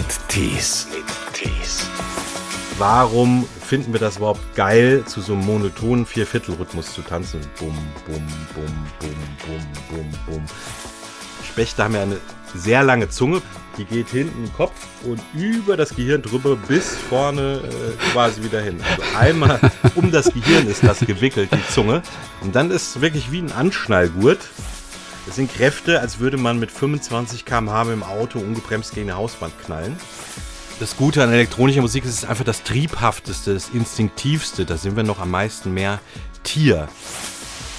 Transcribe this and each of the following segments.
mit Tees. Warum finden wir das überhaupt geil, zu so einem monotonen Vierviertelrhythmus zu tanzen? Bum, bum, bum, bum, bum, bum, bum. Spechte haben ja eine sehr lange Zunge, die geht hinten im Kopf und über das Gehirn drüber bis vorne äh, quasi wieder hin. Also einmal um das Gehirn ist das gewickelt, die Zunge. Und dann ist es wirklich wie ein Anschnallgurt. Das sind Kräfte, als würde man mit 25 km/h im Auto ungebremst gegen eine Hauswand knallen. Das Gute an elektronischer Musik ist es ist einfach das Triebhafteste, das Instinktivste. Da sind wir noch am meisten mehr Tier.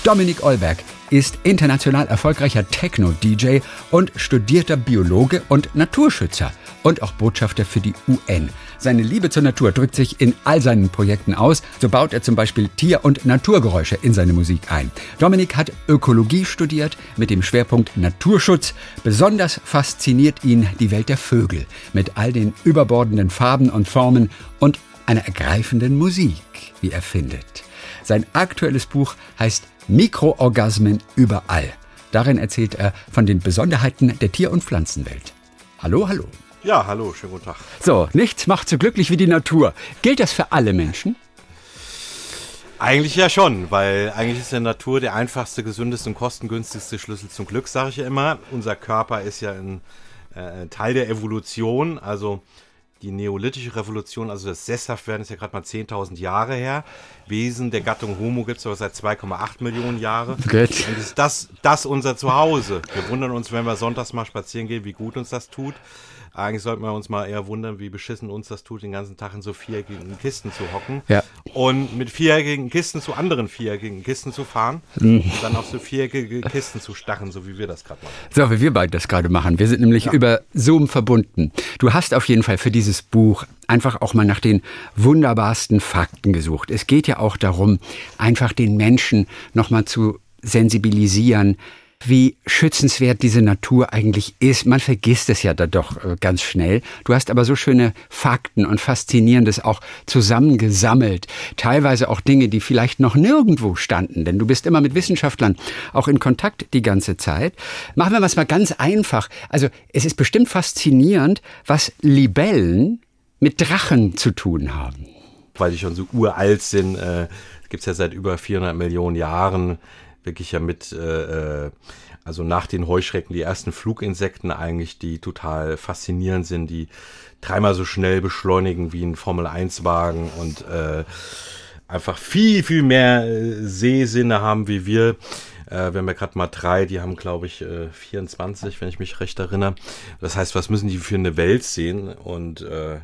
Dominik Olberg ist international erfolgreicher Techno-DJ und studierter Biologe und Naturschützer und auch Botschafter für die UN. Seine Liebe zur Natur drückt sich in all seinen Projekten aus. So baut er zum Beispiel Tier- und Naturgeräusche in seine Musik ein. Dominik hat Ökologie studiert mit dem Schwerpunkt Naturschutz. Besonders fasziniert ihn die Welt der Vögel mit all den überbordenden Farben und Formen und einer ergreifenden Musik, wie er findet. Sein aktuelles Buch heißt Mikroorgasmen überall. Darin erzählt er von den Besonderheiten der Tier- und Pflanzenwelt. Hallo, hallo. Ja, hallo, schönen guten Tag. So, nichts macht so glücklich wie die Natur. Gilt das für alle Menschen? Eigentlich ja schon, weil eigentlich ist der Natur der einfachste, gesündeste und kostengünstigste Schlüssel zum Glück, sage ich ja immer. Unser Körper ist ja ein äh, Teil der Evolution, also die neolithische Revolution, also das Sesshaftwerden ist ja gerade mal 10.000 Jahre her. Wesen der Gattung Homo gibt es aber seit 2,8 Millionen Jahren. Gut. Und ist das, das unser Zuhause. Wir wundern uns, wenn wir sonntags mal spazieren gehen, wie gut uns das tut. Eigentlich sollten wir uns mal eher wundern, wie beschissen uns das tut, den ganzen Tag in so viereckigen Kisten zu hocken. Ja. Und mit viereckigen Kisten zu anderen viereckigen Kisten zu fahren. Und dann auf so viereckige Kisten zu starren, so wie wir das gerade machen. So, wie wir beide das gerade machen. Wir sind nämlich über Zoom verbunden. Du hast auf jeden Fall für dieses Buch einfach auch mal nach den wunderbarsten Fakten gesucht. Es geht ja auch darum, einfach den Menschen nochmal zu sensibilisieren, wie schützenswert diese Natur eigentlich ist. Man vergisst es ja da doch äh, ganz schnell. Du hast aber so schöne Fakten und Faszinierendes auch zusammengesammelt. Teilweise auch Dinge, die vielleicht noch nirgendwo standen, denn du bist immer mit Wissenschaftlern auch in Kontakt die ganze Zeit. Machen wir es mal ganz einfach. Also es ist bestimmt faszinierend, was Libellen mit Drachen zu tun haben. weil die schon so uralt sind. Äh, Gibt es ja seit über 400 Millionen Jahren wirklich ja mit, äh, äh, also nach den Heuschrecken, die ersten Fluginsekten eigentlich, die total faszinierend sind, die dreimal so schnell beschleunigen wie ein Formel-1-Wagen und äh, einfach viel, viel mehr äh, Sehsinne haben wie wir. Äh, wir haben ja gerade mal drei, die haben, glaube ich, äh, 24, wenn ich mich recht erinnere. Das heißt, was müssen die für eine Welt sehen? Und äh,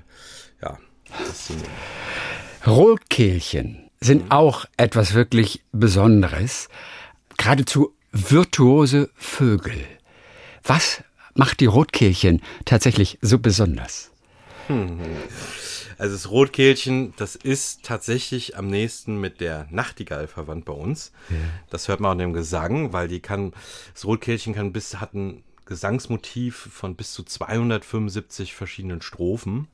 ja, das sind Rotkehlchen sind auch etwas wirklich Besonderes. Geradezu virtuose Vögel. Was macht die Rotkehlchen tatsächlich so besonders? Also das Rotkehlchen, das ist tatsächlich am nächsten mit der Nachtigall verwandt bei uns. Das hört man an dem Gesang, weil die kann, das Rotkehlchen kann bis, hat ein Gesangsmotiv von bis zu 275 verschiedenen Strophen,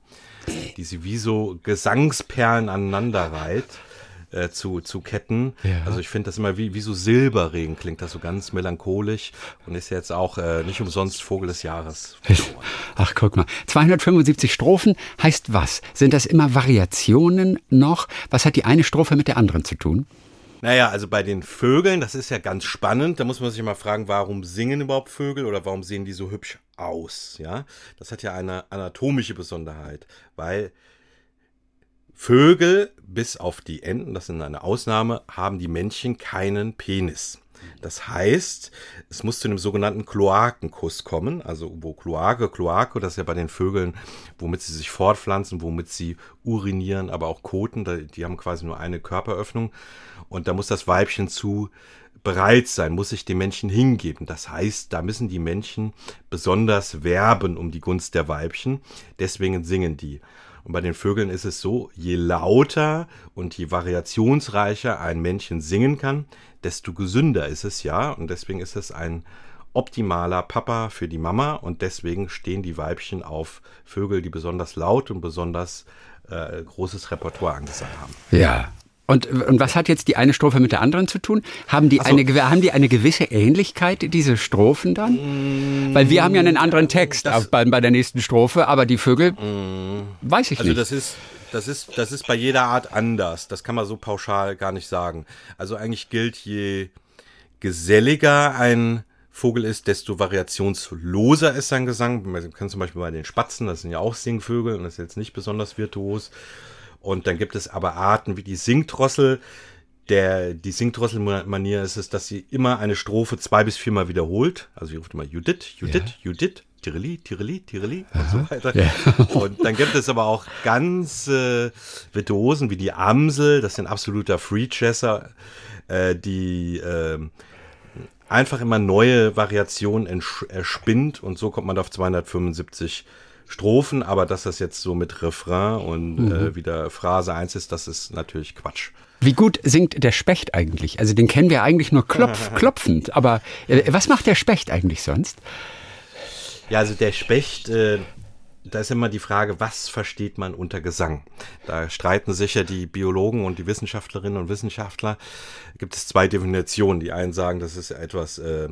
die sie wie so Gesangsperlen aneinander reiht. Äh, zu, zu Ketten. Ja. Also ich finde das immer wie, wie so Silberregen klingt das so ganz melancholisch und ist jetzt auch äh, nicht umsonst Vogel des Jahres. Ach, guck mal. 275 Strophen heißt was? Sind das immer Variationen noch? Was hat die eine Strophe mit der anderen zu tun? Naja, also bei den Vögeln, das ist ja ganz spannend. Da muss man sich mal fragen, warum singen überhaupt Vögel oder warum sehen die so hübsch aus? Ja, das hat ja eine anatomische Besonderheit, weil Vögel, bis auf die Enten, das sind eine Ausnahme, haben die Männchen keinen Penis. Das heißt, es muss zu einem sogenannten Kloakenkuss kommen, also wo Kloake, Kloake, das ist ja bei den Vögeln, womit sie sich fortpflanzen, womit sie urinieren, aber auch koten, die haben quasi nur eine Körperöffnung und da muss das Weibchen zu bereit sein, muss sich dem Männchen hingeben. Das heißt, da müssen die Männchen besonders werben um die Gunst der Weibchen, deswegen singen die. Und bei den Vögeln ist es so, je lauter und je variationsreicher ein Männchen singen kann, desto gesünder ist es ja. Und deswegen ist es ein optimaler Papa für die Mama. Und deswegen stehen die Weibchen auf Vögel, die besonders laut und besonders äh, großes Repertoire angesagt haben. Ja. Und, und was hat jetzt die eine Strophe mit der anderen zu tun? Haben die, so. eine, haben die eine gewisse Ähnlichkeit, diese Strophen dann? Mm, Weil wir haben ja einen anderen Text das, bei, bei der nächsten Strophe, aber die Vögel, mm, weiß ich also nicht. Also das ist, das ist, das ist bei jeder Art anders. Das kann man so pauschal gar nicht sagen. Also eigentlich gilt, je geselliger ein Vogel ist, desto variationsloser ist sein Gesang. Man kann zum Beispiel bei den Spatzen, das sind ja auch Singvögel und das ist jetzt nicht besonders virtuos. Und dann gibt es aber Arten wie die Singdrossel. Der, die Singdrossel-Manier ist es, dass sie immer eine Strophe zwei bis viermal wiederholt. Also sie ruft immer Judith, Judith, ja. Judith, Tireli, Tireli, Tireli und so weiter. Ja. Und dann gibt es aber auch ganz äh, Virtuosen wie die Amsel, das sind absoluter Free-Chasser, äh, die äh, einfach immer neue Variationen erspinnt und so kommt man auf 275 Strophen, aber dass das jetzt so mit Refrain und mhm. äh, wieder Phrase 1 ist, das ist natürlich Quatsch. Wie gut singt der Specht eigentlich? Also den kennen wir eigentlich nur klopf, klopfend, aber äh, was macht der Specht eigentlich sonst? Ja, also der Specht, äh, da ist immer die Frage, was versteht man unter Gesang? Da streiten sich ja die Biologen und die Wissenschaftlerinnen und Wissenschaftler. Gibt es zwei Definitionen. Die einen sagen, das ist etwas äh,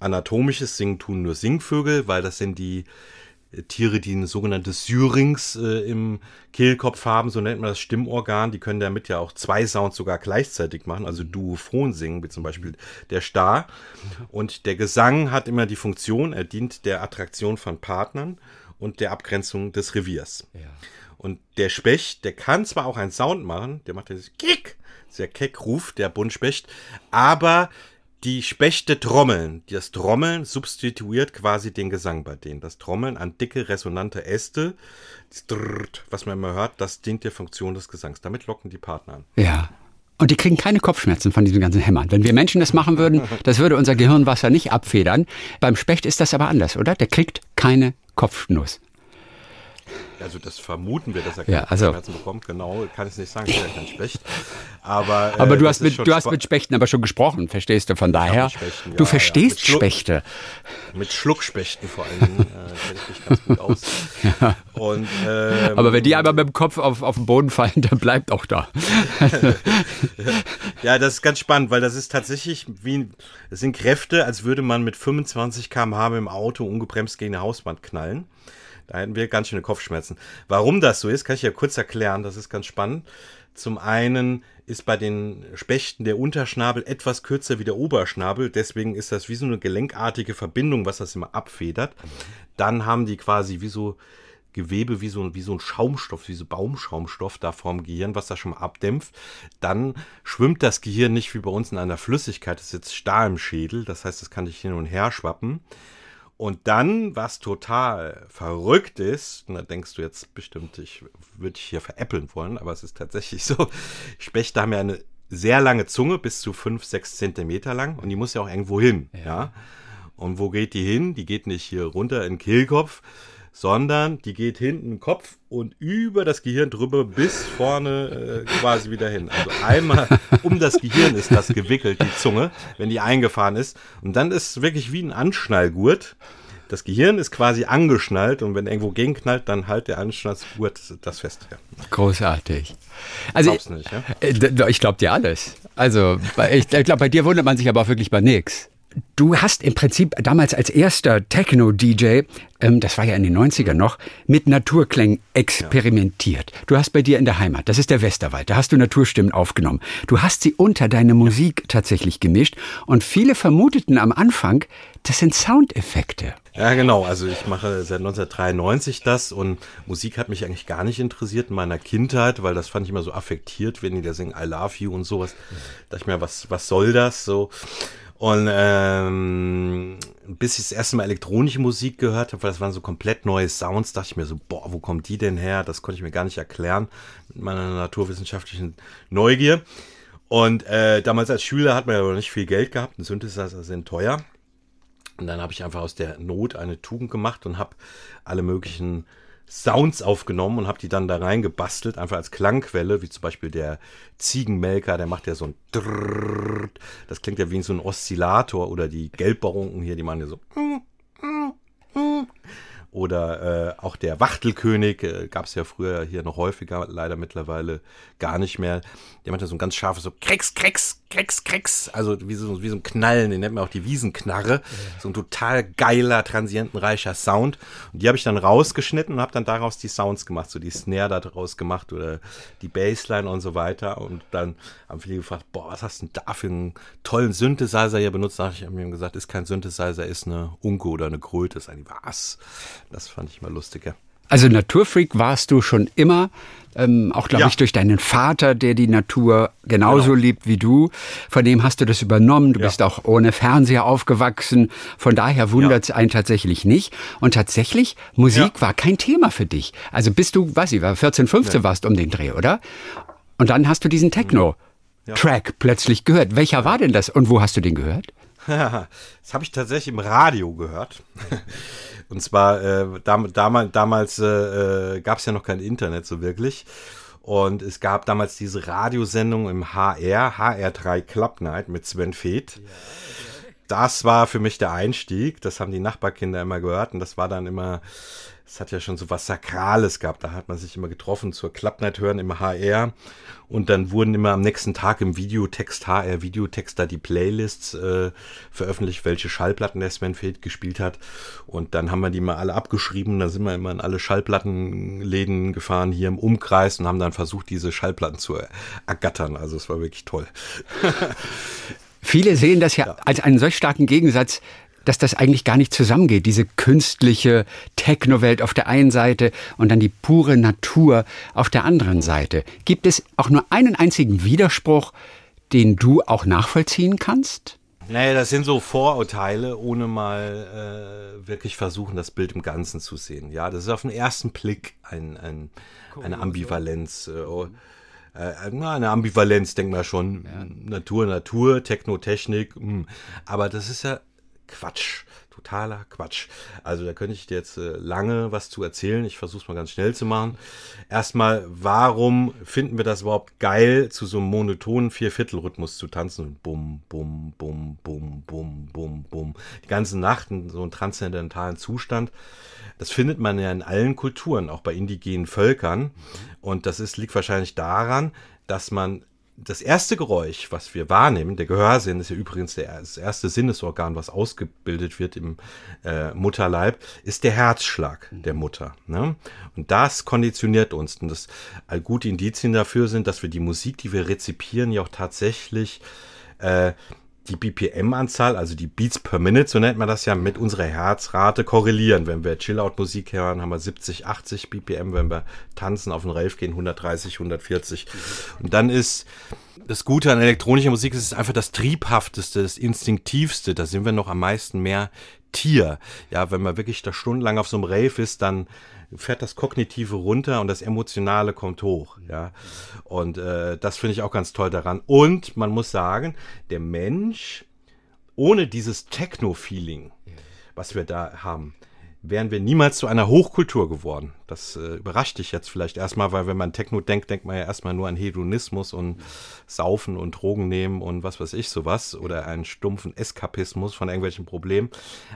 anatomisches, singen tun nur Singvögel, weil das sind die äh, Tiere, die ein sogenanntes Syrinx äh, im Kehlkopf haben, so nennt man das Stimmorgan, die können damit ja auch zwei Sounds sogar gleichzeitig machen, also duophon singen, wie zum Beispiel der Star. Und der Gesang hat immer die Funktion, er dient der Attraktion von Partnern und der Abgrenzung des Reviers. Ja. Und der Specht, der kann zwar auch einen Sound machen, der macht dieses Kick, sehr keck ruft, der Buntspecht, aber die Spechte trommeln. Das Trommeln substituiert quasi den Gesang bei denen. Das Trommeln an dicke, resonante Äste, was man immer hört, das dient der Funktion des Gesangs. Damit locken die Partner an. Ja. Und die kriegen keine Kopfschmerzen von diesen ganzen Hämmern. Wenn wir Menschen das machen würden, das würde unser Gehirnwasser nicht abfedern. Beim Specht ist das aber anders, oder? Der kriegt keine Kopfnuss. Also das vermuten wir, dass er keine ja, also, Schmerzen bekommt. Genau, kann ich nicht sagen, ja kein Specht. Aber, äh, aber du, hast mit, du hast mit Spechten aber schon gesprochen, verstehst du? Von daher, Spechten, du verstehst ja, mit Spechte. Mit Schluckspechten vor allen Dingen äh, kenne ich mich ganz gut aus. ja. Und, ähm, aber wenn die einmal mit dem Kopf auf, auf den Boden fallen, dann bleibt auch da. ja, das ist ganz spannend, weil das ist tatsächlich wie, das sind Kräfte, als würde man mit 25 km/h dem Auto ungebremst gegen eine Hauswand knallen. Da hätten wir ganz schöne Kopfschmerzen. Warum das so ist, kann ich ja kurz erklären. Das ist ganz spannend. Zum einen ist bei den Spechten der Unterschnabel etwas kürzer wie der Oberschnabel. Deswegen ist das wie so eine gelenkartige Verbindung, was das immer abfedert. Dann haben die quasi wie so Gewebe, wie so, wie so ein Schaumstoff, wie so Baumschaumstoff da vorm Gehirn, was da schon mal abdämpft. Dann schwimmt das Gehirn nicht wie bei uns in einer Flüssigkeit. Das ist jetzt starr im Schädel. Das heißt, das kann nicht hin und her schwappen. Und dann, was total verrückt ist, und da denkst du jetzt bestimmt, ich würde dich hier veräppeln wollen, aber es ist tatsächlich so, Spechte haben ja eine sehr lange Zunge, bis zu 5, 6 Zentimeter lang, und die muss ja auch irgendwo hin. Ja. ja. Und wo geht die hin? Die geht nicht hier runter in den Kehlkopf, sondern die geht hinten im Kopf und über das Gehirn drüber bis vorne äh, quasi wieder hin. Also einmal um das Gehirn ist das gewickelt, die Zunge, wenn die eingefahren ist. Und dann ist es wirklich wie ein Anschnallgurt. Das Gehirn ist quasi angeschnallt und wenn irgendwo gegenknallt, dann halt der Anschnallgurt das fest. Ja. Großartig. Also ich, nicht, ja? Äh, ich glaube dir alles. Also ich, ich glaube, bei dir wundert man sich aber auch wirklich bei nichts. Du hast im Prinzip damals als erster Techno-DJ, ähm, das war ja in den 90ern noch, mit Naturklängen experimentiert. Du hast bei dir in der Heimat, das ist der Westerwald, da hast du Naturstimmen aufgenommen. Du hast sie unter deine Musik tatsächlich gemischt und viele vermuteten am Anfang, das sind Soundeffekte. Ja, genau. Also ich mache seit 1993 das und Musik hat mich eigentlich gar nicht interessiert in meiner Kindheit, weil das fand ich immer so affektiert, wenn die da singen I love you und sowas. Da dachte ich mir, was, was soll das so? Und ähm, bis ich das erste Mal elektronische Musik gehört habe, weil das waren so komplett neue Sounds, dachte ich mir so, boah, wo kommt die denn her? Das konnte ich mir gar nicht erklären mit meiner naturwissenschaftlichen Neugier. Und äh, damals als Schüler hat man ja noch nicht viel Geld gehabt, und Synthesizer sind teuer. Und dann habe ich einfach aus der Not eine Tugend gemacht und habe alle möglichen Sounds aufgenommen und habe die dann da reingebastelt, einfach als Klangquelle, wie zum Beispiel der Ziegenmelker, der macht ja so ein Drrrr, das klingt ja wie so ein Oszillator oder die Gelbbarunken hier, die machen ja so oder äh, auch der Wachtelkönig, äh, gab es ja früher hier noch häufiger, leider mittlerweile gar nicht mehr. Der hatte so ein ganz scharfes so Krex, Krex, Krex, Krex, also wie so, wie so ein Knallen, den nennt man auch die Wiesenknarre. So ein total geiler, transientenreicher Sound. Und die habe ich dann rausgeschnitten und habe dann daraus die Sounds gemacht, so die Snare da draus gemacht oder die Bassline und so weiter. Und dann haben viele gefragt, boah, was hast du denn da für einen tollen Synthesizer hier benutzt? Da habe ich ihm gesagt, ist kein Synthesizer, ist eine Unke oder eine Kröte. Ist eigentlich was. Das fand ich mal lustig, ja. Also Naturfreak warst du schon immer, ähm, auch glaube ja. ich durch deinen Vater, der die Natur genauso genau. liebt wie du. Von dem hast du das übernommen. Du ja. bist auch ohne Fernseher aufgewachsen. Von daher wundert es ja. einen tatsächlich nicht. Und tatsächlich, Musik war kein Thema für dich. Also bist du, weiß ich, war 14, 15 warst um den Dreh, oder? Und dann hast du diesen Techno-Track plötzlich gehört. Welcher war denn das und wo hast du den gehört? das habe ich tatsächlich im Radio gehört. Und zwar, äh, dam damals, damals äh, gab es ja noch kein Internet so wirklich. Und es gab damals diese Radiosendung im HR, HR3 Club Night mit Sven Feth. Das war für mich der Einstieg. Das haben die Nachbarkinder immer gehört. Und das war dann immer es hat ja schon so was Sakrales gehabt. Da hat man sich immer getroffen zur Clubnight hören im HR. Und dann wurden immer am nächsten Tag im Videotext, HR Videotext, da die Playlists äh, veröffentlicht, welche Schallplatten der Sven Feld gespielt hat. Und dann haben wir die mal alle abgeschrieben. Da sind wir immer in alle Schallplattenläden gefahren hier im Umkreis und haben dann versucht, diese Schallplatten zu ergattern. Also es war wirklich toll. Viele sehen das ja, ja, als einen solch starken Gegensatz dass das eigentlich gar nicht zusammengeht. Diese künstliche Techno-Welt auf der einen Seite und dann die pure Natur auf der anderen Seite. Gibt es auch nur einen einzigen Widerspruch, den du auch nachvollziehen kannst? Naja, das sind so Vorurteile, ohne mal äh, wirklich versuchen, das Bild im Ganzen zu sehen. Ja, das ist auf den ersten Blick ein, ein, eine Ambivalenz. Äh, oh, äh, eine Ambivalenz, denkt man schon. Ja. Natur, Natur, Techno, Technik. Mh. Hm. Aber das ist ja Quatsch. Totaler Quatsch. Also da könnte ich dir jetzt äh, lange was zu erzählen. Ich versuche es mal ganz schnell zu machen. Erstmal, warum finden wir das überhaupt geil, zu so einem monotonen Vierviertelrhythmus zu tanzen? Bum, bum, bum, bum, bum, bum, bum. Die ganze Nacht in so einem transzendentalen Zustand. Das findet man ja in allen Kulturen, auch bei indigenen Völkern. Und das ist, liegt wahrscheinlich daran, dass man das erste Geräusch, was wir wahrnehmen, der Gehörsinn ist ja übrigens der, das erste Sinnesorgan, was ausgebildet wird im äh, Mutterleib, ist der Herzschlag der Mutter. Ne? Und das konditioniert uns. Und das all gute Indizien dafür sind, dass wir die Musik, die wir rezipieren, ja auch tatsächlich äh, die BPM-Anzahl, also die Beats per Minute, so nennt man das ja, mit unserer Herzrate korrelieren. Wenn wir Chill-Out-Musik hören, haben wir 70, 80 BPM. Wenn wir tanzen auf den Rave gehen, 130, 140. Und dann ist das Gute an elektronischer Musik, es ist einfach das Triebhafteste, das Instinktivste. Da sind wir noch am meisten mehr Tier. Ja, wenn man wirklich da stundenlang auf so einem Rave ist, dann fährt das Kognitive runter und das Emotionale kommt hoch. Ja, und äh, das finde ich auch ganz toll daran. Und man muss sagen, der Mensch ohne dieses Techno-Feeling, was wir da haben, wären wir niemals zu einer Hochkultur geworden. Das äh, überrascht dich jetzt vielleicht erstmal, weil wenn man Techno denkt, denkt man ja erstmal nur an Hedonismus und Saufen und Drogen nehmen und was weiß ich sowas oder einen stumpfen Eskapismus von irgendwelchen Problemen.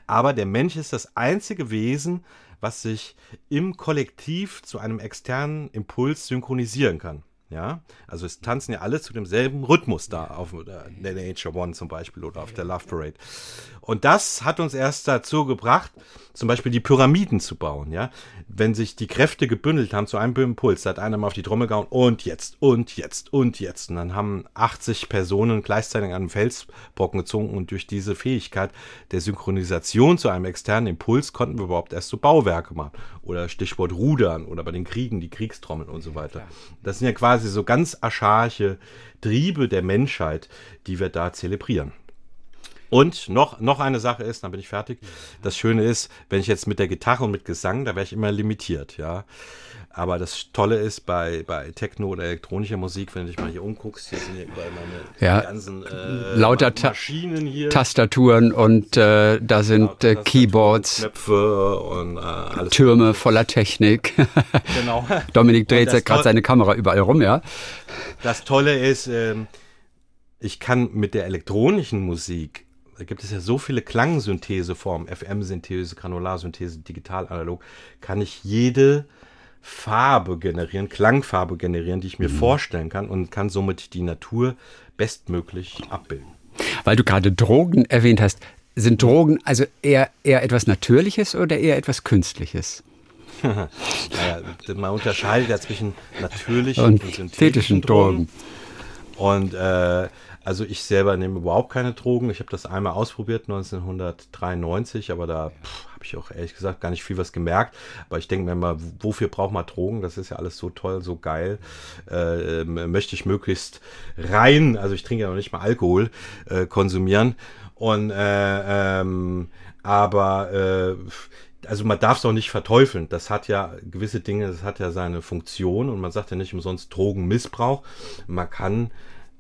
Aber der Mensch ist das einzige Wesen, was sich im Kollektiv zu einem externen Impuls synchronisieren kann. Ja, also es tanzen ja alle zu demselben Rhythmus da auf der Nature One zum Beispiel oder auf der Love Parade. Und das hat uns erst dazu gebracht, zum Beispiel die Pyramiden zu bauen. Ja, wenn sich die Kräfte gebündelt haben zu einem Impuls, da hat einer mal auf die Trommel gehauen und jetzt und jetzt und jetzt. Und dann haben 80 Personen gleichzeitig an einem Felsbrocken gezogen und durch diese Fähigkeit der Synchronisation zu einem externen Impuls konnten wir überhaupt erst so Bauwerke machen. Oder Stichwort Rudern oder bei den Kriegen die Kriegstrommeln und so weiter. Das sind ja quasi quasi so ganz archaische Triebe der Menschheit, die wir da zelebrieren. Und noch, noch eine Sache ist, dann bin ich fertig. Das Schöne ist, wenn ich jetzt mit der Gitarre und mit Gesang, da wäre ich immer limitiert, ja. Aber das Tolle ist bei, bei Techno oder elektronischer Musik, wenn du dich mal hier umguckst, hier sind ja überall meine ja, ganzen äh, lauter Maschinen hier. Tastaturen und äh, da sind äh, Keyboards, Knöpfe und äh, alles. Türme voller Technik. Genau. Dominik dreht gerade seine Kamera überall rum, ja. Das Tolle ist, äh, ich kann mit der elektronischen Musik da gibt es ja so viele Klangsyntheseformen, FM-Synthese, Granularsynthese, digital, analog, kann ich jede Farbe generieren, Klangfarbe generieren, die ich mir mhm. vorstellen kann und kann somit die Natur bestmöglich abbilden. Weil du gerade Drogen erwähnt hast, sind Drogen also eher, eher etwas Natürliches oder eher etwas Künstliches? naja, man unterscheidet ja zwischen natürlichen und, und synthetischen Drogen. Drogen. Und äh, also ich selber nehme überhaupt keine Drogen. Ich habe das einmal ausprobiert 1993, aber da habe ich auch ehrlich gesagt gar nicht viel was gemerkt. Aber ich denke mir mal, wofür braucht man Drogen? Das ist ja alles so toll, so geil. Äh, möchte ich möglichst rein, also ich trinke ja noch nicht mal Alkohol, äh, konsumieren. Und äh, ähm, aber äh, also man darf es auch nicht verteufeln. Das hat ja gewisse Dinge, das hat ja seine Funktion und man sagt ja nicht umsonst Drogenmissbrauch. Man kann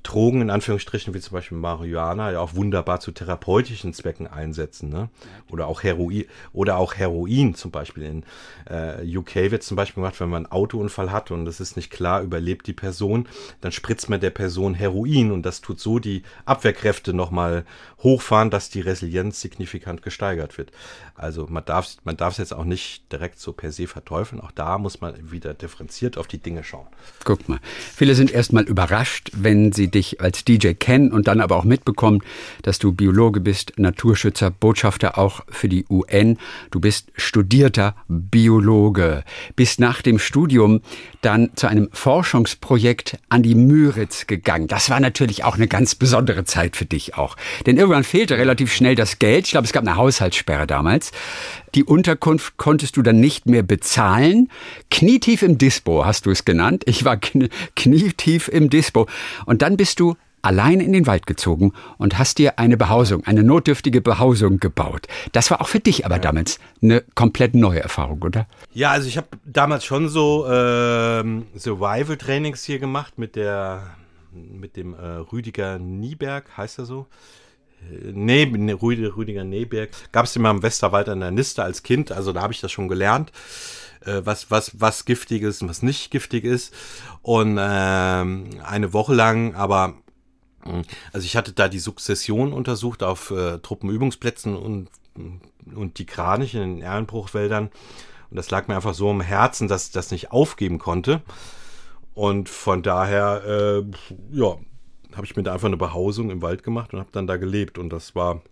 Drogen in Anführungsstrichen, wie zum Beispiel Marihuana, ja auch wunderbar zu therapeutischen Zwecken einsetzen. Ne? Oder auch Heroin oder auch Heroin zum Beispiel. In äh, UK wird zum Beispiel gemacht, wenn man einen Autounfall hat und es ist nicht klar, überlebt die Person, dann spritzt man der Person Heroin und das tut so die Abwehrkräfte nochmal hochfahren, dass die Resilienz signifikant gesteigert wird. Also man darf man darf es jetzt auch nicht direkt so per se verteufeln. Auch da muss man wieder differenziert auf die Dinge schauen. Guck mal, viele sind erstmal überrascht, wenn sie dich als DJ kennen und dann aber auch mitbekommen, dass du Biologe bist, Naturschützer, Botschafter auch für die UN. Du bist studierter Biologe, bist nach dem Studium dann zu einem Forschungsprojekt an die Müritz gegangen. Das war natürlich auch eine ganz besondere Zeit für dich auch. Denn irgendwann fehlte relativ schnell das Geld. Ich glaube, es gab eine Haushaltssperre damals. Die Unterkunft konntest du dann nicht mehr bezahlen. Knietief im Dispo hast du es genannt. Ich war knietief im Dispo. Und dann bist du allein in den Wald gezogen und hast dir eine Behausung, eine notdürftige Behausung gebaut. Das war auch für dich aber ja. damals eine komplett neue Erfahrung, oder? Ja, also ich habe damals schon so ähm, Survival-Trainings hier gemacht mit der mit dem äh, Rüdiger Nieberg, heißt er so. Nee, Rüdiger Neberg. Gab es immer im Westerwald an der Niste als Kind, also da habe ich das schon gelernt, äh, was, was, was giftig ist und was nicht giftig ist. Und ähm, eine Woche lang, aber also ich hatte da die Sukzession untersucht auf äh, Truppenübungsplätzen und, und die Kranich in den Erlenbruchwäldern. Und das lag mir einfach so im Herzen, dass ich das nicht aufgeben konnte. Und von daher, äh, ja, habe ich mir da einfach eine Behausung im Wald gemacht und habe dann da gelebt. Und das war,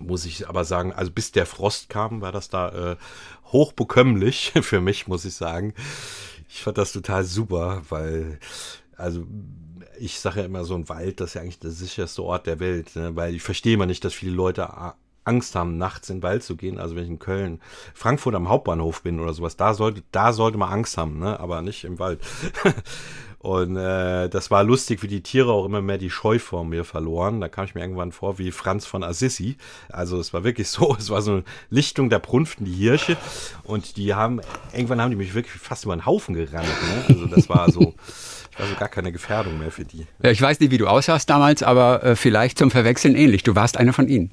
muss ich aber sagen, also bis der Frost kam, war das da äh, hochbekömmlich für mich, muss ich sagen. Ich fand das total super, weil, also ich sage ja immer, so ein Wald, das ist ja eigentlich der sicherste Ort der Welt, ne? weil ich verstehe immer nicht, dass viele Leute Angst haben, nachts in den Wald zu gehen. Also wenn ich in Köln, Frankfurt am Hauptbahnhof bin oder sowas, da sollte, da sollte man Angst haben, ne? aber nicht im Wald. Und äh, das war lustig, wie die Tiere auch immer mehr die Scheu vor mir verloren. Da kam ich mir irgendwann vor wie Franz von Assisi. Also es war wirklich so, es war so eine Lichtung der Prunften, die Hirsche. Und die haben, irgendwann haben die mich wirklich fast über den Haufen gerannt. Ne? Also das war so, ich war so gar keine Gefährdung mehr für die. Ja, ich weiß nicht, wie du aussahst damals, aber äh, vielleicht zum Verwechseln ähnlich. Du warst einer von ihnen.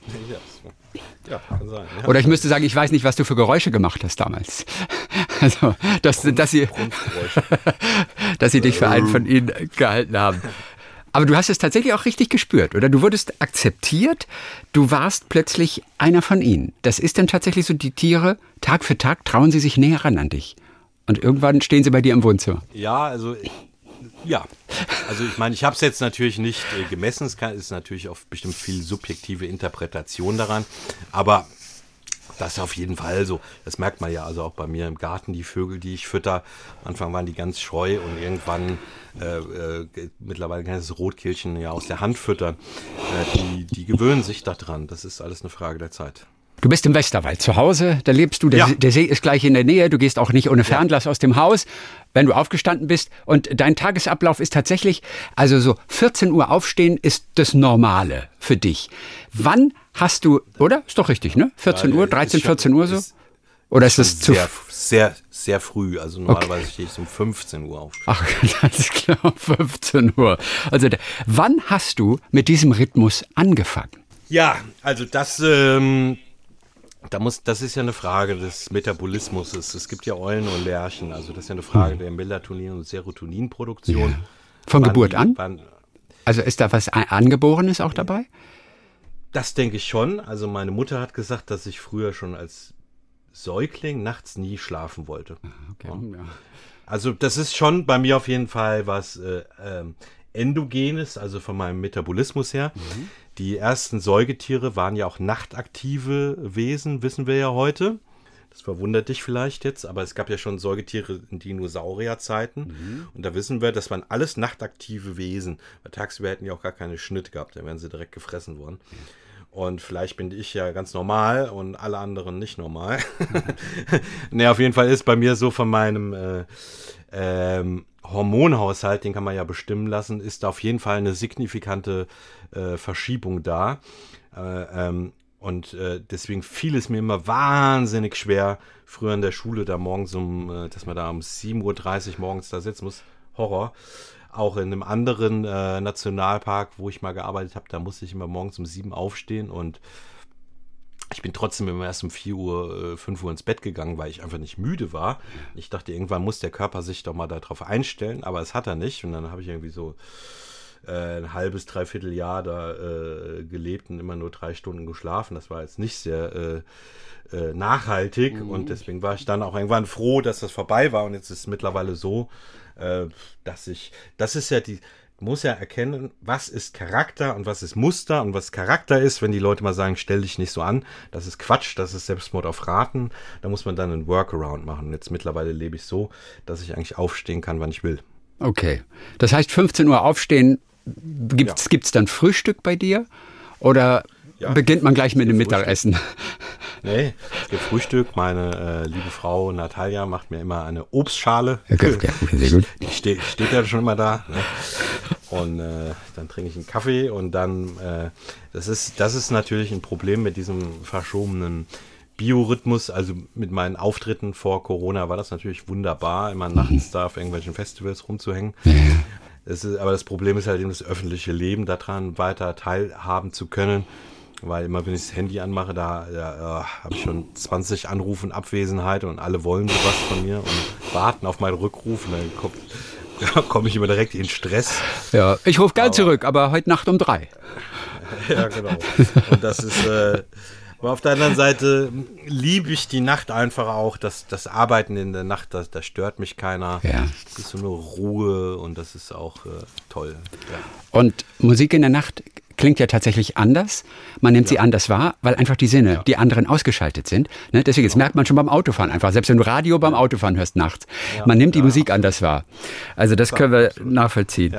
Ja, kann sein. Ja. Oder ich müsste sagen, ich weiß nicht, was du für Geräusche gemacht hast damals. Also, dass, dass sie, dass sie dich für einen von ihnen gehalten haben. Aber du hast es tatsächlich auch richtig gespürt, oder? Du wurdest akzeptiert, du warst plötzlich einer von ihnen. Das ist dann tatsächlich so, die Tiere, Tag für Tag trauen sie sich näher ran an dich. Und irgendwann stehen sie bei dir im Wohnzimmer. Ja, also ja, also ich meine, ich habe es jetzt natürlich nicht äh, gemessen. Es kann, ist natürlich auch bestimmt viel subjektive Interpretation daran. Aber das ist auf jeden Fall so. Das merkt man ja also auch bei mir im Garten, die Vögel, die ich fütter. Am Anfang waren die ganz scheu und irgendwann, äh, äh, mittlerweile kann ich das Rotkehlchen ja aus der Hand füttern. Äh, die, die gewöhnen sich daran. Das ist alles eine Frage der Zeit. Du bist im Westerwald zu Hause, da lebst du, der, ja. der, See ist gleich in der Nähe, du gehst auch nicht ohne Fernglas ja. aus dem Haus, wenn du aufgestanden bist. Und dein Tagesablauf ist tatsächlich, also so 14 Uhr aufstehen ist das Normale für dich. Wann hast du, oder? Ist doch richtig, ne? 14 Uhr, 13, 14 Uhr so? Ist, oder ist es zu. Sehr, sehr, sehr früh. Also normalerweise okay. stehe ich um 15 Uhr auf. Ach, das ist klar, 15 Uhr. Also, wann hast du mit diesem Rhythmus angefangen? Ja, also das, ähm, da muss, das ist ja eine Frage des Metabolismus. Es gibt ja Eulen und Lerchen, also das ist ja eine Frage hm. der Melatonin- und Serotoninproduktion. Ja. Von wann Geburt die, an? Wann, also ist da was Angeborenes auch dabei? Das denke ich schon. Also meine Mutter hat gesagt, dass ich früher schon als Säugling nachts nie schlafen wollte. Okay, ja. Also das ist schon bei mir auf jeden Fall was äh, ähm, endogenes, also von meinem Metabolismus her. Mhm. Die ersten Säugetiere waren ja auch nachtaktive Wesen, wissen wir ja heute. Das verwundert dich vielleicht jetzt, aber es gab ja schon Säugetiere in Dinosaurierzeiten. Mhm. Und da wissen wir, das waren alles nachtaktive Wesen. Weil tagsüber hätten die auch gar keine Schnitt gehabt, dann wären sie direkt gefressen worden. Mhm. Und vielleicht bin ich ja ganz normal und alle anderen nicht normal. ne, auf jeden Fall ist bei mir so von meinem äh, ähm, Hormonhaushalt, den kann man ja bestimmen lassen, ist da auf jeden Fall eine signifikante äh, Verschiebung da. Äh, ähm, und äh, deswegen fiel es mir immer wahnsinnig schwer, früher in der Schule da morgens um, äh, dass man da um 7.30 Uhr morgens da sitzen muss. Horror auch in einem anderen äh, Nationalpark, wo ich mal gearbeitet habe, da musste ich immer morgens um sieben aufstehen und ich bin trotzdem immer erst um 4 Uhr, 5 äh, Uhr ins Bett gegangen, weil ich einfach nicht müde war. Ich dachte, irgendwann muss der Körper sich doch mal darauf einstellen, aber es hat er nicht. Und dann habe ich irgendwie so äh, ein halbes, dreiviertel Jahr da äh, gelebt und immer nur drei Stunden geschlafen. Das war jetzt nicht sehr äh, äh nachhaltig mhm. und deswegen war ich dann auch irgendwann froh, dass das vorbei war. Und jetzt ist es mittlerweile so, dass ich, das ist ja die, muss ja erkennen, was ist Charakter und was ist Muster und was Charakter ist, wenn die Leute mal sagen, stell dich nicht so an, das ist Quatsch, das ist Selbstmord auf Raten, da muss man dann einen Workaround machen. Und jetzt mittlerweile lebe ich so, dass ich eigentlich aufstehen kann, wann ich will. Okay. Das heißt, 15 Uhr aufstehen, gibt's, ja. gibt's dann Frühstück bei dir? Oder ja, beginnt man gleich mit dem Mittagessen? Nee, Frühstück. Meine äh, liebe Frau Natalia macht mir immer eine Obstschale. Okay, sehr gut. Die steht, steht ja schon immer da. Ne? Und äh, dann trinke ich einen Kaffee und dann, äh, das, ist, das ist natürlich ein Problem mit diesem verschobenen Biorhythmus. Also mit meinen Auftritten vor Corona war das natürlich wunderbar, immer nachts da auf irgendwelchen Festivals rumzuhängen. Das ist, aber das Problem ist halt eben das öffentliche Leben daran weiter teilhaben zu können. Weil immer, wenn ich das Handy anmache, da ja, äh, habe ich schon 20 Anrufe in Abwesenheit und alle wollen sowas von mir und warten auf meinen Rückruf. Und dann komme komm ich immer direkt in Stress. Ja, ich rufe gern zurück, aber heute Nacht um drei. ja, genau. Und das ist. Äh, aber auf der anderen Seite liebe ich die Nacht einfach auch. Das, das Arbeiten in der Nacht, da das stört mich keiner. Ja. Das ist so eine Ruhe und das ist auch äh, toll. Ja. Und Musik in der Nacht klingt ja tatsächlich anders. Man nimmt ja. sie anders wahr, weil einfach die Sinne, ja. die anderen ausgeschaltet sind. Ne? Deswegen, das genau. merkt man schon beim Autofahren einfach. Selbst wenn du Radio beim Autofahren hörst nachts. Ja. Man nimmt die Musik anders wahr. Also das können wir nachvollziehen.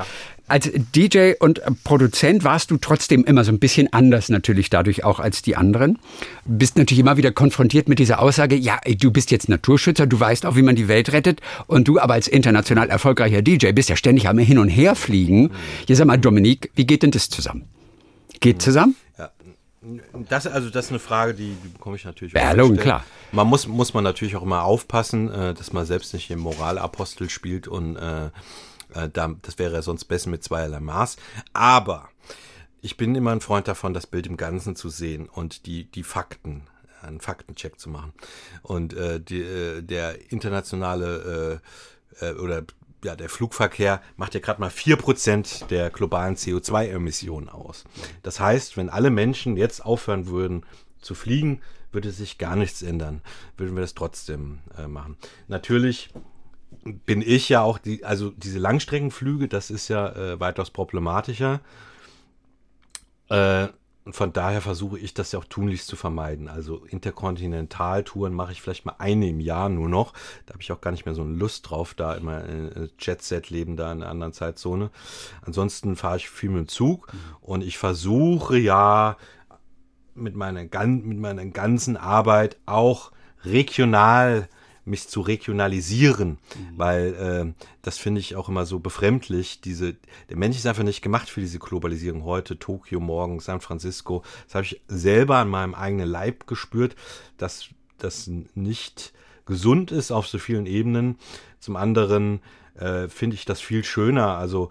Als DJ und Produzent warst du trotzdem immer so ein bisschen anders natürlich dadurch auch als die anderen. Bist natürlich immer wieder konfrontiert mit dieser Aussage, ja, du bist jetzt Naturschützer, du weißt auch, wie man die Welt rettet und du aber als international erfolgreicher DJ bist ja ständig am Hin und Her fliegen. Hier sag mal, Dominik, wie geht denn das zusammen? Geht zusammen? Ja. Das, also das ist eine Frage, die, die bekomme ich natürlich. Ja, klar. Man muss, muss man natürlich auch immer aufpassen, äh, dass man selbst nicht im Moralapostel spielt und äh, äh, da, das wäre sonst besser mit zweierlei Maß. Aber ich bin immer ein Freund davon, das Bild im Ganzen zu sehen und die, die Fakten, einen Faktencheck zu machen. Und äh, die, äh, der internationale äh, äh, oder ja, der Flugverkehr macht ja gerade mal vier Prozent der globalen CO2-Emissionen aus. Das heißt, wenn alle Menschen jetzt aufhören würden zu fliegen, würde sich gar nichts ändern. Würden wir das trotzdem äh, machen. Natürlich bin ich ja auch die, also diese Langstreckenflüge, das ist ja äh, weitaus problematischer. Äh, und von daher versuche ich das ja auch tunlichst zu vermeiden. Also Interkontinentaltouren mache ich vielleicht mal eine im Jahr nur noch. Da habe ich auch gar nicht mehr so eine Lust drauf, da immer äh, Jet-Set leben da in einer anderen Zeitzone. Ansonsten fahre ich viel mit dem Zug und ich versuche ja mit meiner, mit meiner ganzen Arbeit auch regional mich zu regionalisieren, mhm. weil äh, das finde ich auch immer so befremdlich. Diese, der Mensch ist einfach nicht gemacht für diese Globalisierung. Heute Tokio, morgen San Francisco. Das habe ich selber an meinem eigenen Leib gespürt, dass das nicht gesund ist auf so vielen Ebenen. Zum anderen äh, finde ich das viel schöner. Also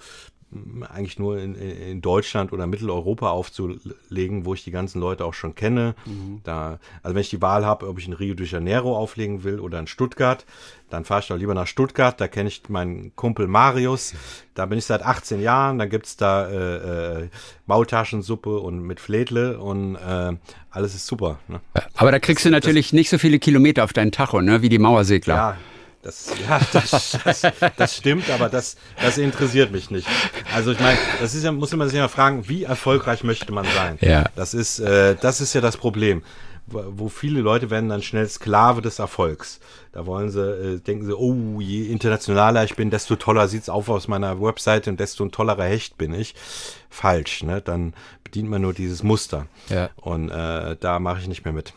eigentlich nur in, in, Deutschland oder Mitteleuropa aufzulegen, wo ich die ganzen Leute auch schon kenne. Mhm. Da, also wenn ich die Wahl habe, ob ich in Rio de Janeiro auflegen will oder in Stuttgart, dann fahre ich doch lieber nach Stuttgart. Da kenne ich meinen Kumpel Marius. Da bin ich seit 18 Jahren. Da gibt's da äh, äh, Maultaschensuppe und mit Fledle und äh, alles ist super. Ne? Aber da kriegst das, du natürlich das, nicht so viele Kilometer auf deinen Tacho, ne, wie die Mauersegler. Ja, das, ja, das, das, das, stimmt, aber das, das interessiert mich nicht. Also ich meine, das ist ja, muss man sich ja fragen, wie erfolgreich möchte man sein? Ja. Das ist, äh, das ist ja das Problem. Wo viele Leute werden dann schnell Sklave des Erfolgs. Da wollen sie, äh, denken sie, oh, je internationaler ich bin, desto toller sieht's auf aus meiner Webseite und desto ein tollerer Hecht bin ich. Falsch, ne? Dann bedient man nur dieses Muster. Ja. Und äh, da mache ich nicht mehr mit.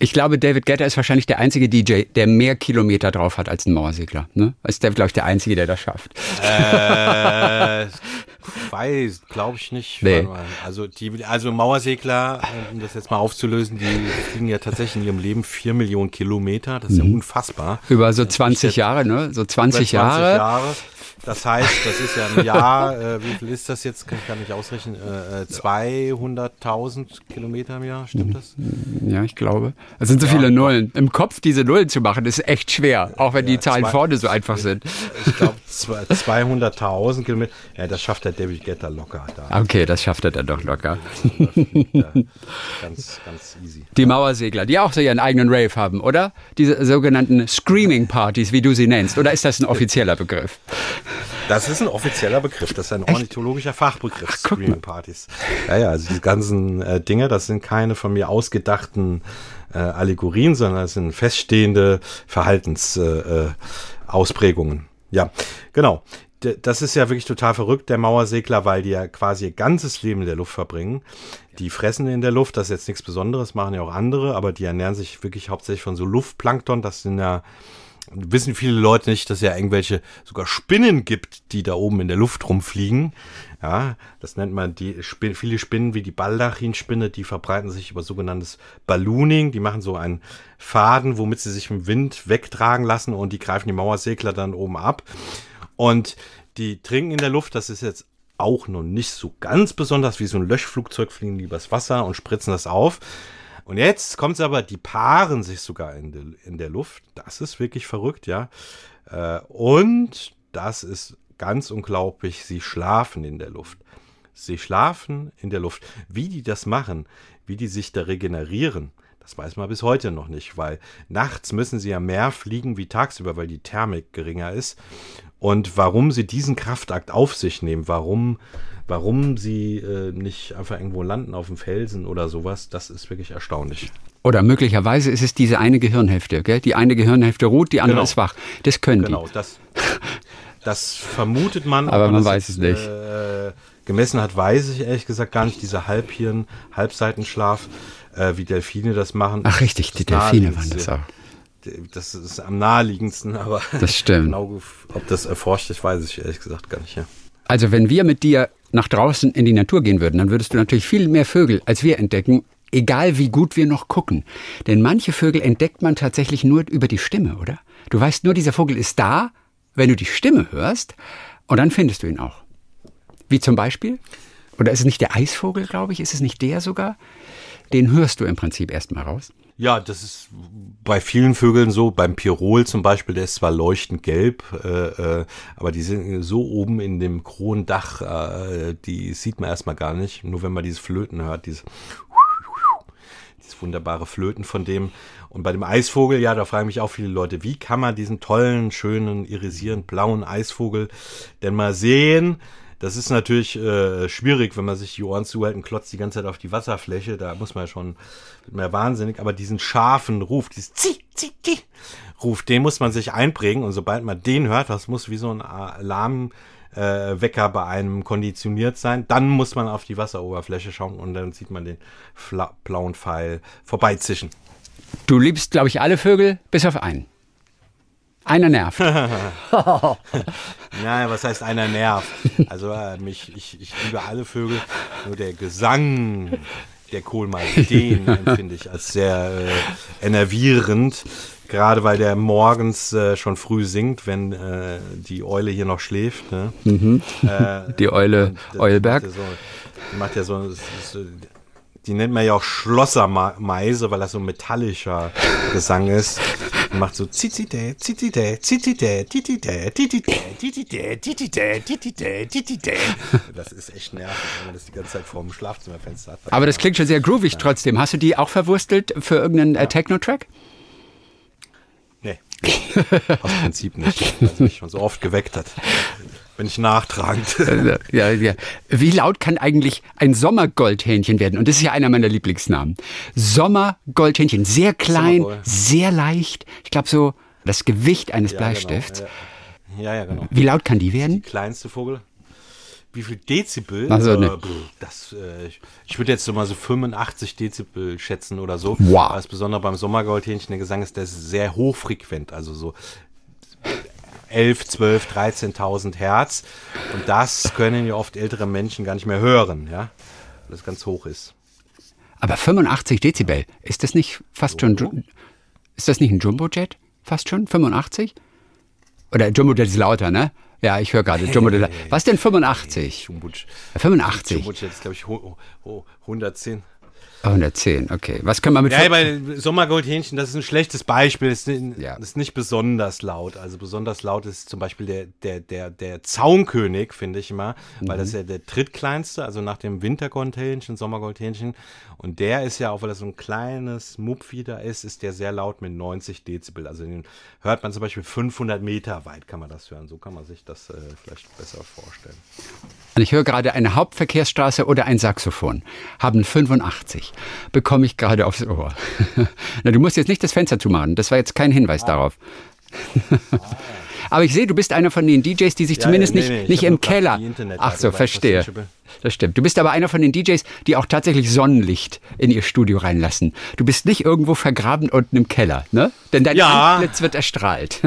Ich glaube, David Getter ist wahrscheinlich der einzige DJ, der mehr Kilometer drauf hat als ein Mauersegler. Ne? Ist der, glaube ich, der einzige, der das schafft. Äh, weiß, glaube ich nicht. Nee. Also, die, also Mauersegler, um das jetzt mal aufzulösen, die fliegen ja tatsächlich in ihrem Leben vier Millionen Kilometer. Das ist ja mhm. unfassbar. Über so 20 Jahre, ne? So 20, 20 Jahre. Jahre. Das heißt, das ist ja ein Jahr, äh, wie viel ist das jetzt? Kann ich gar nicht ausrechnen. Äh, 200.000 äh, Kilometer im Jahr, stimmt das? Ja, ich glaube. Es sind so ja, viele Nullen. Im Kopf diese Nullen zu machen, ist echt schwer, auch wenn ja, die Zahlen zwei, vorne so einfach sind. Ich glaube, 200.000 Kilometer, ja, das schafft der David Getter locker. Da. Okay, das schafft er dann doch locker. ganz, ganz easy. Die Mauersegler, die auch so ihren eigenen Rave haben, oder? Diese sogenannten Screaming-Partys, wie du sie nennst. Oder ist das ein offizieller Begriff? Das ist ein offizieller Begriff, das ist ein Echt? ornithologischer Fachbegriff, Screaming Partys. Ja, ja, also diese ganzen äh, Dinge, das sind keine von mir ausgedachten äh, Allegorien, sondern das sind feststehende Verhaltensausprägungen. Äh ja, genau. D das ist ja wirklich total verrückt, der Mauersegler, weil die ja quasi ihr ganzes Leben in der Luft verbringen. Die fressen in der Luft, das ist jetzt nichts Besonderes, machen ja auch andere, aber die ernähren sich wirklich hauptsächlich von so Luftplankton, das sind ja wissen viele Leute nicht, dass es ja irgendwelche sogar Spinnen gibt, die da oben in der Luft rumfliegen. Ja, das nennt man die Spin viele Spinnen wie die Baldachinspinne, die verbreiten sich über sogenanntes Ballooning. Die machen so einen Faden, womit sie sich im Wind wegtragen lassen und die greifen die Mauersegler dann oben ab. Und die trinken in der Luft, das ist jetzt auch noch nicht so ganz besonders wie so ein Löschflugzeug, fliegen die übers Wasser und spritzen das auf. Und jetzt kommt es aber, die paaren sich sogar in, de, in der Luft. Das ist wirklich verrückt, ja. Äh, und das ist ganz unglaublich, sie schlafen in der Luft. Sie schlafen in der Luft. Wie die das machen, wie die sich da regenerieren, das weiß man bis heute noch nicht, weil nachts müssen sie ja mehr fliegen wie tagsüber, weil die Thermik geringer ist. Und warum sie diesen Kraftakt auf sich nehmen, warum Warum sie äh, nicht einfach irgendwo landen auf dem Felsen oder sowas, das ist wirklich erstaunlich. Oder möglicherweise ist es diese eine Gehirnhälfte, gell? Die eine Gehirnhälfte ruht, die andere genau. ist wach. Das können genau, die. Genau, das, das vermutet man. Aber man weiß es nicht. Äh, gemessen hat, weiß ich ehrlich gesagt gar nicht, dieser Halbhirn, Halbseitenschlaf, äh, wie Delfine das machen. Ach richtig, die Delfine waren das auch. Das ist am naheliegendsten, aber das stimmt. genau, ob das erforscht ist, weiß ich ehrlich gesagt gar nicht. Ja. Also wenn wir mit dir nach draußen in die Natur gehen würden, dann würdest du natürlich viel mehr Vögel als wir entdecken, egal wie gut wir noch gucken. Denn manche Vögel entdeckt man tatsächlich nur über die Stimme, oder? Du weißt nur, dieser Vogel ist da, wenn du die Stimme hörst, und dann findest du ihn auch. Wie zum Beispiel? Oder ist es nicht der Eisvogel, glaube ich? Ist es nicht der sogar? Den hörst du im Prinzip erstmal raus. Ja, das ist bei vielen Vögeln so. Beim Pirol zum Beispiel, der ist zwar leuchtend gelb, äh, äh, aber die sind so oben in dem Kronendach, äh, die sieht man erstmal gar nicht. Nur wenn man dieses Flöten hört, dieses, dieses wunderbare Flöten von dem. Und bei dem Eisvogel, ja, da fragen mich auch viele Leute, wie kann man diesen tollen, schönen, irisierend blauen Eisvogel denn mal sehen? Das ist natürlich äh, schwierig, wenn man sich die Ohren zuhält und klotzt die ganze Zeit auf die Wasserfläche. Da muss man ja schon mehr wahnsinnig. Aber diesen scharfen Ruf, dieses Zi, Zi, Zi, Ruf, den muss man sich einprägen. Und sobald man den hört, das muss wie so ein Alarmwecker äh, bei einem konditioniert sein. Dann muss man auf die Wasseroberfläche schauen und dann sieht man den blauen Pfeil vorbeizischen. Du liebst, glaube ich, alle Vögel, bis auf einen. Einer nervt. naja, was heißt einer nervt? Also äh, mich, ich, ich liebe alle Vögel, nur der Gesang der Kohlmeise, den empfinde ich als sehr äh, enervierend. Gerade weil der morgens äh, schon früh singt, wenn äh, die Eule hier noch schläft. Ne? Mhm. Äh, die Eule Eulberg. Macht ja so, macht ja so die nennt man ja auch Schlossermeise, weil das so ein metallischer Gesang ist. Und macht so zizite, zizite, zizite, titite, titite, titite, titite, titite, titite. Das ist echt nervig, wenn man das die ganze Zeit vor dem Schlafzimmerfenster hat. Aber das klingt schon sehr groovig trotzdem. Hast du die auch verwurstelt für irgendeinen ja. Techno-Track? Aus Prinzip nicht, weil mich schon so oft geweckt hat wenn ich nachtragend. ja, ja. Wie laut kann eigentlich ein Sommergoldhähnchen werden? Und das ist ja einer meiner Lieblingsnamen. Sommergoldhähnchen. Sehr klein, sehr leicht. Ich glaube so das Gewicht eines ja, genau. Bleistifts. Genau. Ja. ja. ja, genau. Wie laut kann die werden? Die kleinste Vogel. Wie viel Dezibel? Also, ne. das, äh, ich würde jetzt so mal so 85 Dezibel schätzen oder so. Wow. Was besonders beim Sommergoldhähnchen der Gesang ist, der ist sehr hochfrequent. Also so 11, 12, 13.000 Hertz. Und das können ja oft ältere Menschen gar nicht mehr hören, ja, weil es ganz hoch ist. Aber 85 Dezibel, ist das nicht fast schon, ist das nicht ein Jumbojet? Fast schon? 85? Oder Jumbojet ist lauter, ne? Ja, ich höre gerade. Was denn 85? Jumbojet. 85. Jumbojet ist, glaube ich, 110. 110, okay. Was können wir mit. Ja, bei Sommergoldhähnchen, das ist ein schlechtes Beispiel. Das ist, ja. ist, nicht besonders laut. Also besonders laut ist zum Beispiel der, der, der, der Zaunkönig, finde ich immer, mhm. weil das ist ja der drittkleinste, also nach dem Wintergoldhähnchen, Sommergoldhähnchen. Und der ist ja, auch weil er so ein kleines Mupfieder ist, ist der sehr laut mit 90 Dezibel. Also den hört man zum Beispiel 500 Meter weit, kann man das hören. So kann man sich das äh, vielleicht besser vorstellen. Und ich höre gerade eine Hauptverkehrsstraße oder ein Saxophon. Haben 85. Bekomme ich gerade aufs Ohr. Na, du musst jetzt nicht das Fenster zumachen. Das war jetzt kein Hinweis ah. darauf. Aber ich sehe, du bist einer von den DJs, die sich ja, zumindest nee, nicht, nee, nicht im Keller. Ach so, verstehe. Das stimmt. Du bist aber einer von den DJs, die auch tatsächlich Sonnenlicht in ihr Studio reinlassen. Du bist nicht irgendwo vergraben unten im Keller, ne? Denn dein ja. Antlitz wird erstrahlt.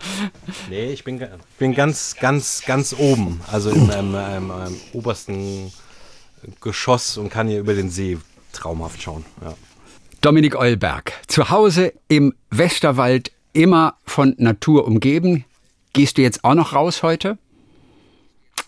nee, ich bin, bin ganz, ganz, ganz oben. Also im, im, im, im obersten Geschoss und kann hier über den See traumhaft schauen. Ja. Dominik Eulberg, zu Hause im Westerwald, immer von Natur umgeben. Gehst du jetzt auch noch raus heute?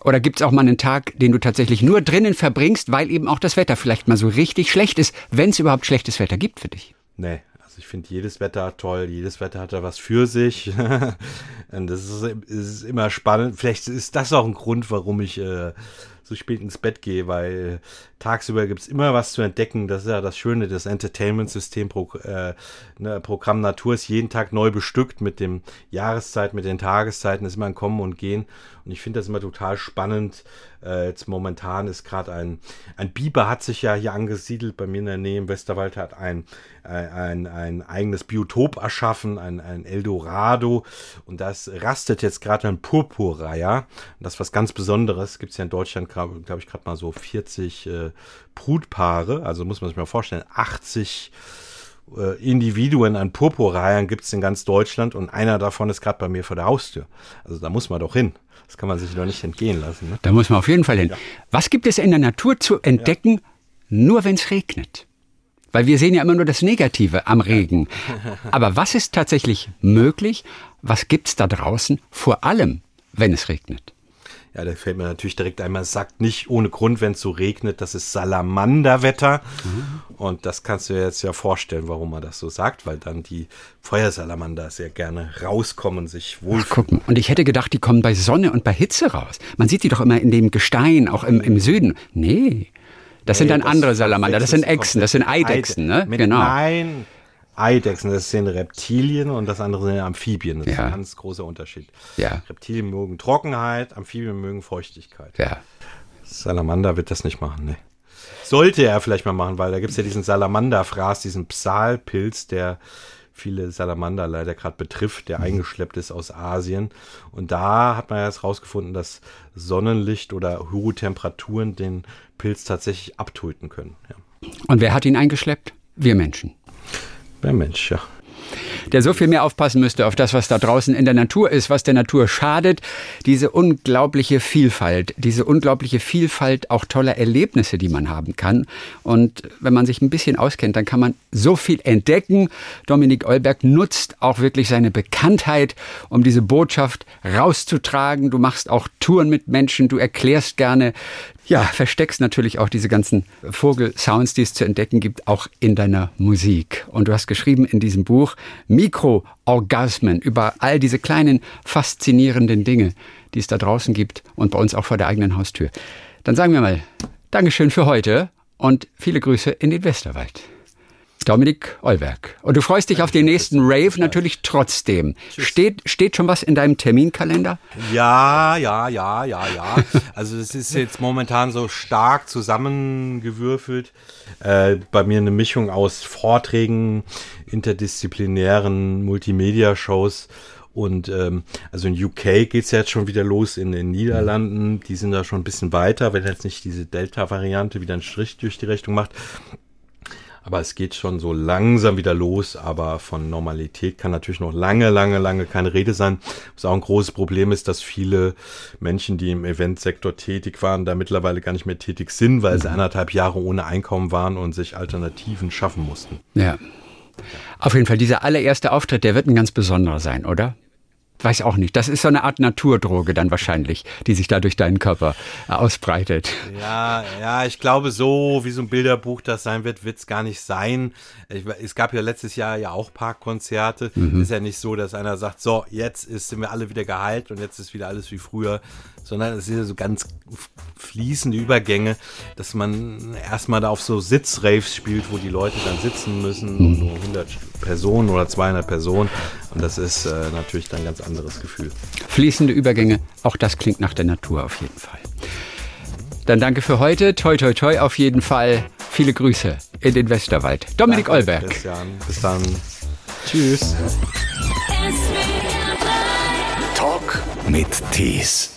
Oder gibt es auch mal einen Tag, den du tatsächlich nur drinnen verbringst, weil eben auch das Wetter vielleicht mal so richtig schlecht ist, wenn es überhaupt schlechtes Wetter gibt für dich? Nee, also ich finde jedes Wetter toll, jedes Wetter hat da was für sich. Und das ist, ist, immer spannend. Vielleicht ist das auch ein Grund, warum ich äh, so spät ins Bett gehe, weil tagsüber gibt es immer was zu entdecken. Das ist ja das Schöne, das Entertainment-System, Pro, äh, ne, Programm Natur ist jeden Tag neu bestückt mit dem Jahreszeit, mit den Tageszeiten, ist immer ein Kommen und Gehen. Und ich finde das immer total spannend. Äh, jetzt momentan ist gerade ein, ein Biber hat sich ja hier angesiedelt bei mir in der Nähe im Westerwald, hat ein, ein, ein, eigenes Biotop erschaffen, ein, ein Eldorado. Und das rastet jetzt gerade ein Purpurreiher. Das ist was ganz Besonderes. Gibt es ja in Deutschland, glaube glaub ich, gerade mal so 40 äh, Brutpaare. Also muss man sich mal vorstellen, 80 äh, Individuen an Purpurreihern gibt es in ganz Deutschland und einer davon ist gerade bei mir vor der Haustür. Also da muss man doch hin. Das kann man sich doch nicht entgehen lassen. Ne? Da muss man auf jeden Fall hin. Ja. Was gibt es in der Natur zu entdecken, ja. nur wenn es regnet? Weil wir sehen ja immer nur das Negative am Regen. Aber was ist tatsächlich möglich? Was gibt es da draußen, vor allem, wenn es regnet? Ja, da fällt mir natürlich direkt einmal, sagt nicht ohne Grund, wenn es so regnet, das ist Salamanderwetter. Mhm. Und das kannst du dir jetzt ja vorstellen, warum man das so sagt, weil dann die Feuersalamander sehr gerne rauskommen sich wohlfühlen. Ach, gucken. Und ich hätte gedacht, die kommen bei Sonne und bei Hitze raus. Man sieht die doch immer in dem Gestein, auch im, im Süden. Nee. Das nee, sind dann das andere Salamander, das sind Echsen, das sind Eidechsen, ne? Mit genau. Nein, Eidechsen, das sind Reptilien und das andere sind Amphibien. Das ja. ist ein ganz großer Unterschied. Ja. Reptilien mögen Trockenheit, Amphibien mögen Feuchtigkeit. Ja. Salamander wird das nicht machen, ne. Sollte er vielleicht mal machen, weil da gibt es ja diesen Salamanderfraß, diesen Psalpilz, der viele Salamander leider gerade betrifft, der mhm. eingeschleppt ist aus Asien. Und da hat man jetzt rausgefunden, dass Sonnenlicht oder hohe Temperaturen den Pilz tatsächlich abtöten können. Ja. Und wer hat ihn eingeschleppt? Wir Menschen. Der Mensch, ja. der so viel mehr aufpassen müsste auf das, was da draußen in der Natur ist, was der Natur schadet. Diese unglaubliche Vielfalt, diese unglaubliche Vielfalt auch toller Erlebnisse, die man haben kann. Und wenn man sich ein bisschen auskennt, dann kann man so viel entdecken. Dominik Eulberg nutzt auch wirklich seine Bekanntheit, um diese Botschaft rauszutragen. Du machst auch Touren mit Menschen, du erklärst gerne, ja, versteckst natürlich auch diese ganzen Vogelsounds, die es zu entdecken gibt, auch in deiner Musik. Und du hast geschrieben in diesem Buch Mikroorgasmen über all diese kleinen faszinierenden Dinge, die es da draußen gibt und bei uns auch vor der eigenen Haustür. Dann sagen wir mal Dankeschön für heute und viele Grüße in den Westerwald. Dominik Eulberg. Und du freust dich auf den nächsten Rave natürlich trotzdem. Steht, steht schon was in deinem Terminkalender? Ja, ja, ja, ja, ja. Also es ist jetzt momentan so stark zusammengewürfelt. Äh, bei mir eine Mischung aus Vorträgen, interdisziplinären Multimedia-Shows und ähm, also in UK geht es ja jetzt schon wieder los, in den Niederlanden, die sind da schon ein bisschen weiter, wenn jetzt nicht diese Delta-Variante wieder einen Strich durch die Rechnung macht. Aber es geht schon so langsam wieder los, aber von Normalität kann natürlich noch lange, lange, lange keine Rede sein. Was auch ein großes Problem ist, dass viele Menschen, die im Eventsektor tätig waren, da mittlerweile gar nicht mehr tätig sind, weil sie mhm. anderthalb Jahre ohne Einkommen waren und sich Alternativen schaffen mussten. Ja. Auf jeden Fall, dieser allererste Auftritt, der wird ein ganz besonderer sein, oder? Weiß auch nicht. Das ist so eine Art Naturdroge dann wahrscheinlich, die sich da durch deinen Körper äh, ausbreitet. Ja, ja, ich glaube, so wie so ein Bilderbuch das sein wird, wird es gar nicht sein. Ich, es gab ja letztes Jahr ja auch Parkkonzerte. Mhm. Ist ja nicht so, dass einer sagt, so, jetzt ist, sind wir alle wieder geheilt und jetzt ist wieder alles wie früher, sondern es sind ja so ganz fließende Übergänge, dass man erstmal da auf so Sitzraves spielt, wo die Leute dann sitzen müssen, mhm. nur 100 Personen oder 200 Personen und das ist äh, natürlich dann ein ganz anderes Gefühl. Fließende Übergänge, auch das klingt nach der Natur auf jeden Fall. Dann danke für heute. Toi, toi, toi auf jeden Fall. Viele Grüße in den Westerwald. Dominik danke, Olberg. Christian. Bis dann. Tschüss. Talk mit Tees.